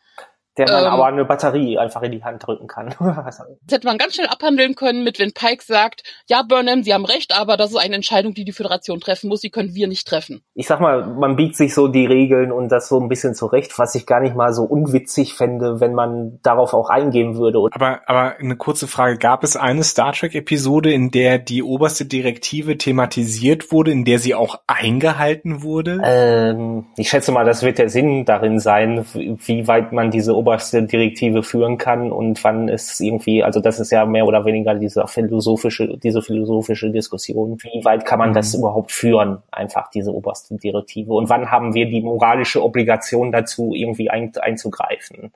der man ähm, aber eine Batterie einfach in die Hand drücken kann. (laughs) das hätte man ganz schnell abhandeln können mit, wenn Pike sagt, ja, Burnham, Sie haben recht, aber das ist eine Entscheidung, die die Föderation treffen muss, die können wir nicht treffen. Ich sag mal, man biegt sich so die Regeln und das so ein bisschen zurecht, was ich gar nicht mal so unwitzig fände, wenn man darauf auch eingehen würde. Aber, aber eine kurze Frage, gab es eine Star Trek-Episode, in der die oberste Direktive thematisiert wurde, in der sie auch eingehalten wurde? Ähm, ich schätze mal, das wird der Sinn darin sein, wie weit man diese oberste Direktive führen kann und wann es irgendwie, also das ist ja mehr oder weniger diese philosophische, diese philosophische Diskussion. Wie weit kann man mhm. das überhaupt führen, einfach diese oberste Direktive? Und wann haben wir die moralische Obligation dazu, irgendwie ein, einzugreifen?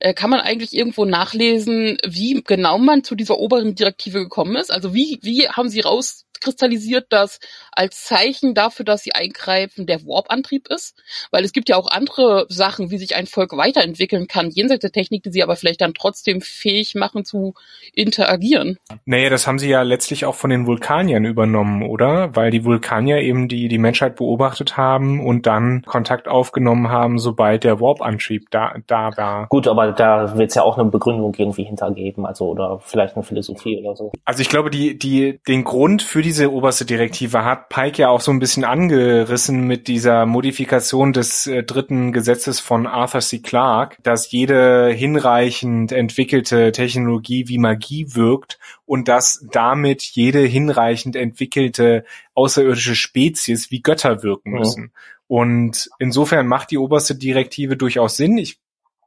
Äh, kann man eigentlich irgendwo nachlesen, wie genau man zu dieser oberen Direktive gekommen ist? Also wie, wie haben Sie rauskristallisiert, dass als Zeichen dafür, dass Sie eingreifen, der Warp-Antrieb ist? Weil es gibt ja auch andere Sachen, wie sich ein Volk weiterentwickeln kann, jenseits der Technik, die sie aber vielleicht dann trotzdem fähig machen zu interagieren. Naja, das haben sie ja letztlich auch von den Vulkaniern übernommen, oder? Weil die Vulkanier eben die, die Menschheit beobachtet haben und dann Kontakt aufgenommen haben, sobald der Warp-Antrieb da, da war. Gut, aber da wird es ja auch eine Begründung irgendwie hintergeben, also oder vielleicht eine Philosophie oder so. Also ich glaube, die, die, den Grund für diese oberste Direktive hat Pike ja auch so ein bisschen angerissen mit dieser Modifikation des äh, dritten Gesetzes von Arthur C. Clarke, dass jede hinreichend entwickelte Technologie wie Magie wirkt und dass damit jede hinreichend entwickelte außerirdische Spezies wie Götter wirken müssen. Mhm. Und insofern macht die oberste Direktive durchaus Sinn. Ich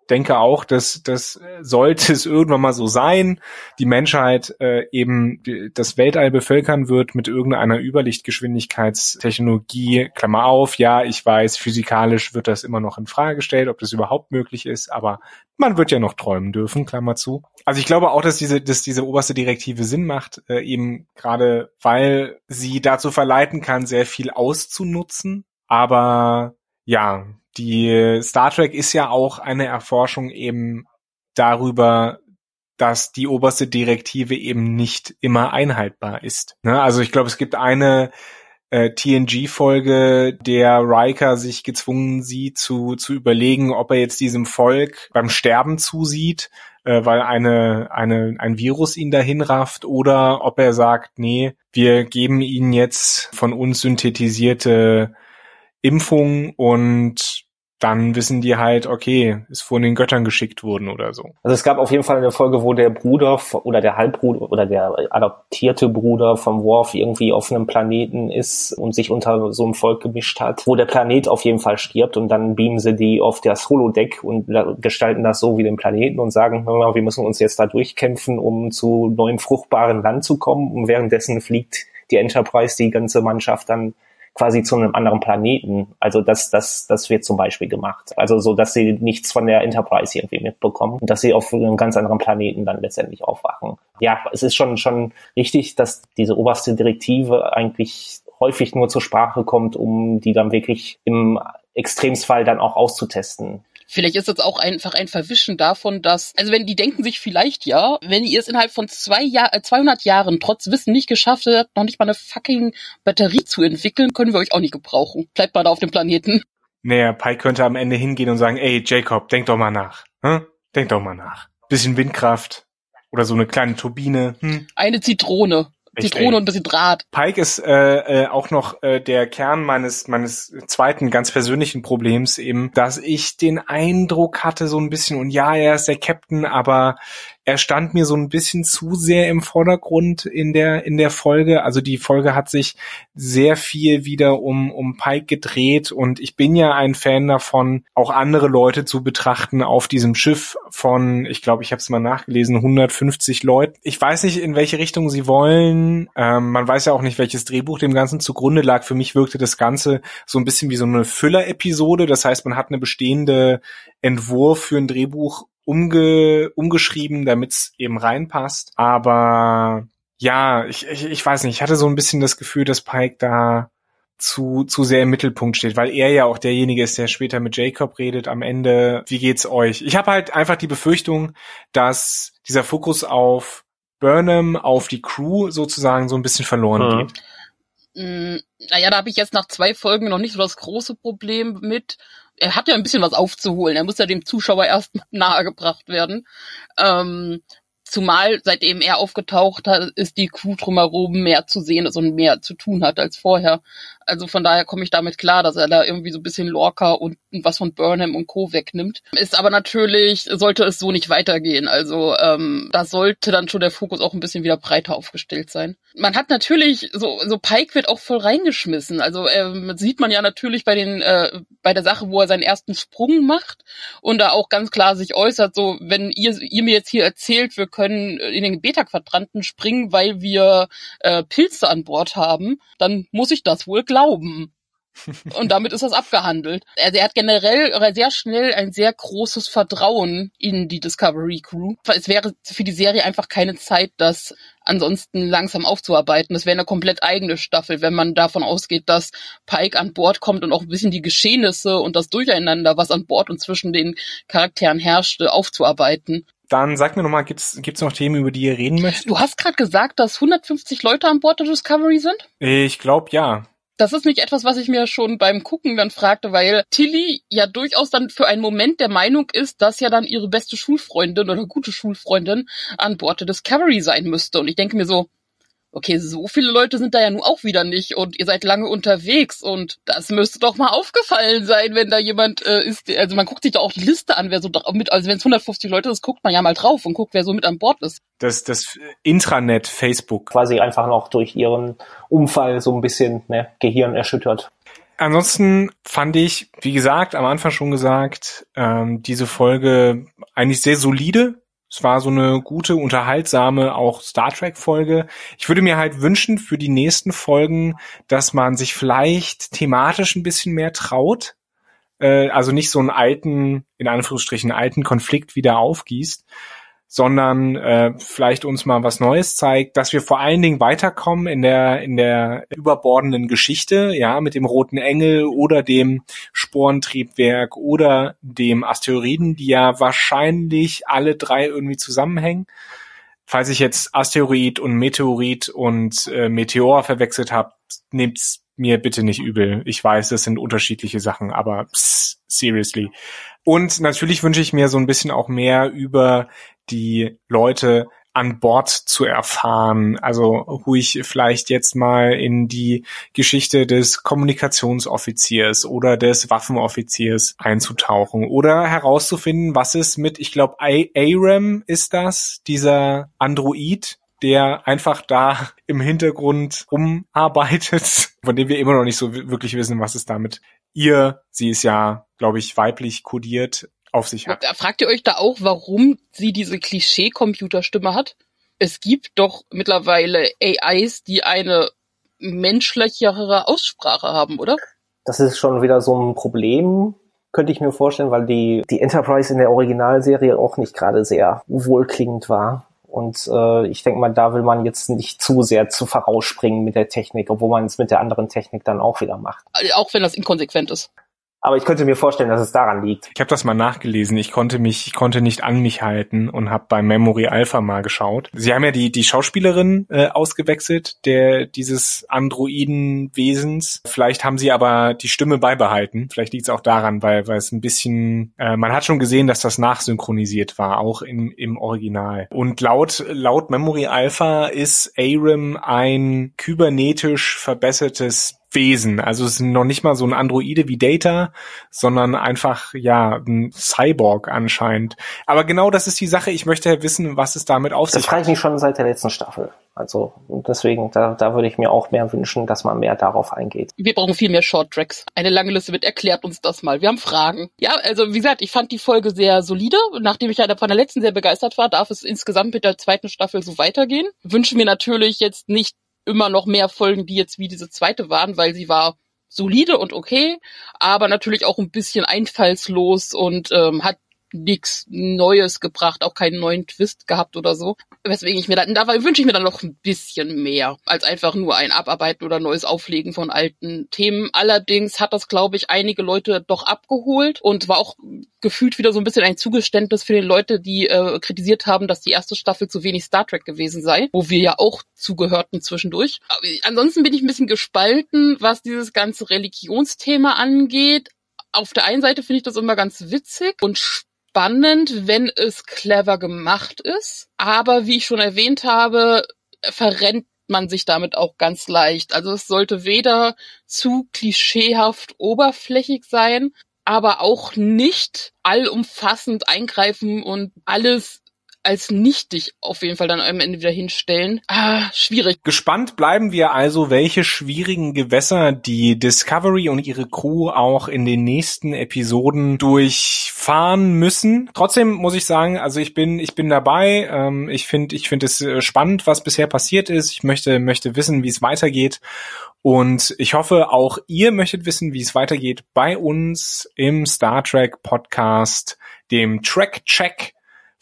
denke auch, dass das sollte es irgendwann mal so sein, die Menschheit äh, eben das Weltall bevölkern wird mit irgendeiner Überlichtgeschwindigkeitstechnologie. Klammer auf, ja, ich weiß, physikalisch wird das immer noch in Frage gestellt, ob das überhaupt möglich ist, aber man wird ja noch träumen dürfen, Klammer zu. Also ich glaube auch, dass diese, dass diese oberste Direktive Sinn macht, äh, eben gerade weil sie dazu verleiten kann, sehr viel auszunutzen. Aber ja, die Star Trek ist ja auch eine Erforschung eben darüber, dass die oberste Direktive eben nicht immer einhaltbar ist. Ne? Also ich glaube, es gibt eine äh, TNG-Folge, der Riker sich gezwungen sieht zu, zu überlegen, ob er jetzt diesem Volk beim Sterben zusieht, äh, weil eine, eine, ein Virus ihn dahin rafft, oder ob er sagt, nee, wir geben ihnen jetzt von uns synthetisierte Impfung und dann wissen die halt, okay, ist von den Göttern geschickt worden oder so. Also es gab auf jeden Fall eine Folge, wo der Bruder oder der Halbbruder oder der adoptierte Bruder vom Worf irgendwie auf einem Planeten ist und sich unter so einem Volk gemischt hat, wo der Planet auf jeden Fall stirbt und dann beamen sie die auf das Holodeck und gestalten das so wie den Planeten und sagen, wir müssen uns jetzt da durchkämpfen, um zu neuem fruchtbaren Land zu kommen und währenddessen fliegt die Enterprise die ganze Mannschaft dann quasi zu einem anderen Planeten. Also das, das, das wird zum Beispiel gemacht. Also so, dass sie nichts von der Enterprise irgendwie mitbekommen und dass sie auf einem ganz anderen Planeten dann letztendlich aufwachen. Ja, es ist schon, schon richtig, dass diese oberste Direktive eigentlich häufig nur zur Sprache kommt, um die dann wirklich im Extremsfall dann auch auszutesten. Vielleicht ist das auch einfach ein Verwischen davon, dass, also wenn die denken sich vielleicht ja, wenn ihr es innerhalb von zwei Jahr, 200 äh, Jahren trotz Wissen nicht geschafft habt, noch nicht mal eine fucking Batterie zu entwickeln, können wir euch auch nicht gebrauchen. Bleibt mal da auf dem Planeten. Naja, Pike könnte am Ende hingehen und sagen, ey, Jacob, denk doch mal nach. Hm? Denk doch mal nach. Bisschen Windkraft. Oder so eine kleine Turbine. Hm? Eine Zitrone. Zitrone und ein bisschen Draht. Pike ist äh, äh, auch noch äh, der Kern meines meines zweiten ganz persönlichen Problems eben, dass ich den Eindruck hatte so ein bisschen und ja, er ist der Captain, aber er stand mir so ein bisschen zu sehr im Vordergrund in der in der Folge. Also die Folge hat sich sehr viel wieder um um Pike gedreht und ich bin ja ein Fan davon, auch andere Leute zu betrachten auf diesem Schiff von, ich glaube, ich habe es mal nachgelesen, 150 Leuten. Ich weiß nicht, in welche Richtung sie wollen. Ähm, man weiß ja auch nicht, welches Drehbuch dem Ganzen zugrunde lag. Für mich wirkte das Ganze so ein bisschen wie so eine Füller-Episode. Das heißt, man hat eine bestehende Entwurf für ein Drehbuch umge umgeschrieben, damit's eben reinpasst. Aber ja, ich, ich, ich weiß nicht, ich hatte so ein bisschen das Gefühl, dass Pike da zu, zu sehr im Mittelpunkt steht, weil er ja auch derjenige ist, der später mit Jacob redet am Ende, wie geht's euch? Ich habe halt einfach die Befürchtung, dass dieser Fokus auf Burnham, auf die Crew sozusagen so ein bisschen verloren mhm. geht. Mm, naja, da habe ich jetzt nach zwei Folgen noch nicht so das große Problem mit. Er hat ja ein bisschen was aufzuholen. Er muss ja dem Zuschauer erst (laughs) nahegebracht werden. Ähm, Zumal seitdem er aufgetaucht hat, ist die Crew drumherum mehr zu sehen ist und mehr zu tun hat als vorher. Also von daher komme ich damit klar, dass er da irgendwie so ein bisschen Lorca und was von Burnham und Co. wegnimmt. Ist aber natürlich, sollte es so nicht weitergehen. Also ähm, da sollte dann schon der Fokus auch ein bisschen wieder breiter aufgestellt sein. Man hat natürlich, so, so Pike wird auch voll reingeschmissen. Also ähm, sieht man ja natürlich bei den, äh, bei der Sache, wo er seinen ersten Sprung macht und da auch ganz klar sich äußert, so, wenn ihr, ihr mir jetzt hier erzählt, wir können in den Beta-Quadranten springen, weil wir äh, Pilze an Bord haben, dann muss ich das wohl glauben. Und damit ist das abgehandelt. Also er hat generell sehr schnell ein sehr großes Vertrauen in die Discovery Crew. Es wäre für die Serie einfach keine Zeit, das ansonsten langsam aufzuarbeiten. Das wäre eine komplett eigene Staffel, wenn man davon ausgeht, dass Pike an Bord kommt und auch ein bisschen die Geschehnisse und das Durcheinander, was an Bord und zwischen den Charakteren herrschte, aufzuarbeiten. Dann sag mir nochmal, gibt's gibt's noch Themen, über die ihr reden möchtet? Du hast gerade gesagt, dass 150 Leute an Bord der Discovery sind? Ich glaube ja. Das ist nicht etwas, was ich mir schon beim Gucken dann fragte, weil Tilly ja durchaus dann für einen Moment der Meinung ist, dass ja dann ihre beste Schulfreundin oder gute Schulfreundin an Bord der Discovery sein müsste. Und ich denke mir so, okay, so viele Leute sind da ja nun auch wieder nicht und ihr seid lange unterwegs und das müsste doch mal aufgefallen sein, wenn da jemand äh, ist, also man guckt sich doch auch die Liste an, wer so mit, also wenn es 150 Leute ist, guckt man ja mal drauf und guckt, wer so mit an Bord ist. Das, das Intranet Facebook. Quasi einfach noch durch ihren Unfall so ein bisschen ne, Gehirn erschüttert. Ansonsten fand ich, wie gesagt, am Anfang schon gesagt, ähm, diese Folge eigentlich sehr solide es war so eine gute, unterhaltsame, auch Star Trek Folge. Ich würde mir halt wünschen für die nächsten Folgen, dass man sich vielleicht thematisch ein bisschen mehr traut. Äh, also nicht so einen alten, in Anführungsstrichen, alten Konflikt wieder aufgießt, sondern äh, vielleicht uns mal was Neues zeigt, dass wir vor allen Dingen weiterkommen in der in der überbordenden Geschichte, ja, mit dem roten Engel oder dem Sporentriebwerk oder dem Asteroiden, die ja wahrscheinlich alle drei irgendwie zusammenhängen. Falls ich jetzt Asteroid und Meteorit und äh, Meteor verwechselt habe, nehmt's mir bitte nicht übel. Ich weiß, das sind unterschiedliche Sachen, aber pss, seriously. Und natürlich wünsche ich mir so ein bisschen auch mehr über die Leute an Bord zu erfahren. Also ruhig vielleicht jetzt mal in die Geschichte des Kommunikationsoffiziers oder des Waffenoffiziers einzutauchen oder herauszufinden, was es mit, ich glaube, Aram ist das, dieser Android, der einfach da im Hintergrund rumarbeitet, (laughs) von dem wir immer noch nicht so wirklich wissen, was es damit ihr, sie ist ja, glaube ich, weiblich kodiert, auf sich hat. Fragt ihr euch da auch, warum sie diese Klischee-Computerstimme hat? Es gibt doch mittlerweile AIs, die eine menschlichere Aussprache haben, oder? Das ist schon wieder so ein Problem, könnte ich mir vorstellen, weil die, die Enterprise in der Originalserie auch nicht gerade sehr wohlklingend war. Und äh, ich denke mal, da will man jetzt nicht zu sehr zu vorausspringen mit der Technik, obwohl man es mit der anderen Technik dann auch wieder macht. Auch wenn das inkonsequent ist. Aber ich könnte mir vorstellen, dass es daran liegt. Ich habe das mal nachgelesen. Ich konnte mich, ich konnte nicht an mich halten und habe bei Memory Alpha mal geschaut. Sie haben ja die die Schauspielerin äh, ausgewechselt, der dieses Androidenwesens. Vielleicht haben sie aber die Stimme beibehalten. Vielleicht liegt es auch daran, weil weil es ein bisschen. Äh, man hat schon gesehen, dass das nachsynchronisiert war, auch im im Original. Und laut laut Memory Alpha ist Aram ein kybernetisch verbessertes Wesen. Also es ist noch nicht mal so ein Androide wie Data, sondern einfach, ja, ein Cyborg anscheinend. Aber genau das ist die Sache. Ich möchte ja wissen, was es damit auf sich hat. Das frage ich mich schon seit der letzten Staffel. Also deswegen, da, da würde ich mir auch mehr wünschen, dass man mehr darauf eingeht. Wir brauchen viel mehr Short Tracks. Eine lange Liste mit erklärt uns das mal. Wir haben Fragen. Ja, also wie gesagt, ich fand die Folge sehr solide. Nachdem ich ja von der letzten sehr begeistert war, darf es insgesamt mit der zweiten Staffel so weitergehen. Wünsche mir natürlich jetzt nicht immer noch mehr Folgen, die jetzt wie diese zweite waren, weil sie war solide und okay, aber natürlich auch ein bisschen einfallslos und ähm, hat nichts Neues gebracht, auch keinen neuen Twist gehabt oder so. Weswegen ich mir dann, da wünsche ich mir dann noch ein bisschen mehr, als einfach nur ein Abarbeiten oder neues Auflegen von alten Themen. Allerdings hat das, glaube ich, einige Leute doch abgeholt und war auch gefühlt wieder so ein bisschen ein Zugeständnis für die Leute, die äh, kritisiert haben, dass die erste Staffel zu wenig Star Trek gewesen sei, wo wir ja auch zugehörten zwischendurch. Aber ansonsten bin ich ein bisschen gespalten, was dieses ganze Religionsthema angeht. Auf der einen Seite finde ich das immer ganz witzig und spannend, wenn es clever gemacht ist. Aber wie ich schon erwähnt habe, verrennt man sich damit auch ganz leicht. Also es sollte weder zu klischeehaft oberflächig sein, aber auch nicht allumfassend eingreifen und alles als nichtig auf jeden Fall dann am Ende wieder hinstellen. Ah, schwierig. Gespannt bleiben wir also, welche schwierigen Gewässer die Discovery und ihre Crew auch in den nächsten Episoden durchfahren müssen. Trotzdem muss ich sagen, also ich bin, ich bin dabei. Ähm, ich finde, ich finde es äh, spannend, was bisher passiert ist. Ich möchte, möchte wissen, wie es weitergeht. Und ich hoffe, auch ihr möchtet wissen, wie es weitergeht bei uns im Star Trek Podcast, dem Track Check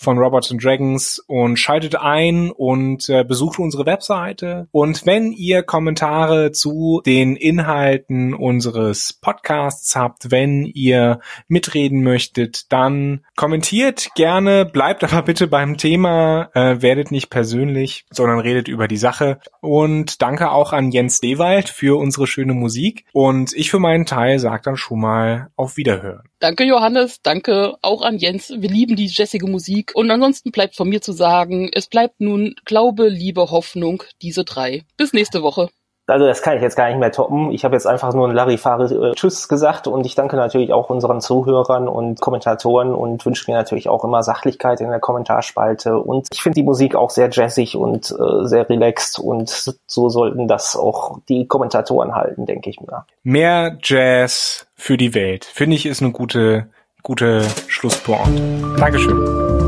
von Robots and Dragons und schaltet ein und äh, besucht unsere Webseite. Und wenn ihr Kommentare zu den Inhalten unseres Podcasts habt, wenn ihr mitreden möchtet, dann kommentiert gerne, bleibt aber bitte beim Thema, äh, werdet nicht persönlich, sondern redet über die Sache. Und danke auch an Jens Dewald für unsere schöne Musik. Und ich für meinen Teil sage dann schon mal auf Wiederhören. Danke Johannes, danke auch an Jens. Wir lieben die jessige Musik. Und ansonsten bleibt von mir zu sagen, es bleibt nun Glaube, Liebe, Hoffnung, diese drei. Bis nächste Woche. Also das kann ich jetzt gar nicht mehr toppen. Ich habe jetzt einfach nur ein Larifari äh, Tschüss gesagt und ich danke natürlich auch unseren Zuhörern und Kommentatoren und wünsche mir natürlich auch immer Sachlichkeit in der Kommentarspalte. Und ich finde die Musik auch sehr jazzig und äh, sehr relaxed und so sollten das auch die Kommentatoren halten, denke ich mir. Mehr Jazz für die Welt, finde ich, ist eine gute, gute Schlusspunkt. Dankeschön.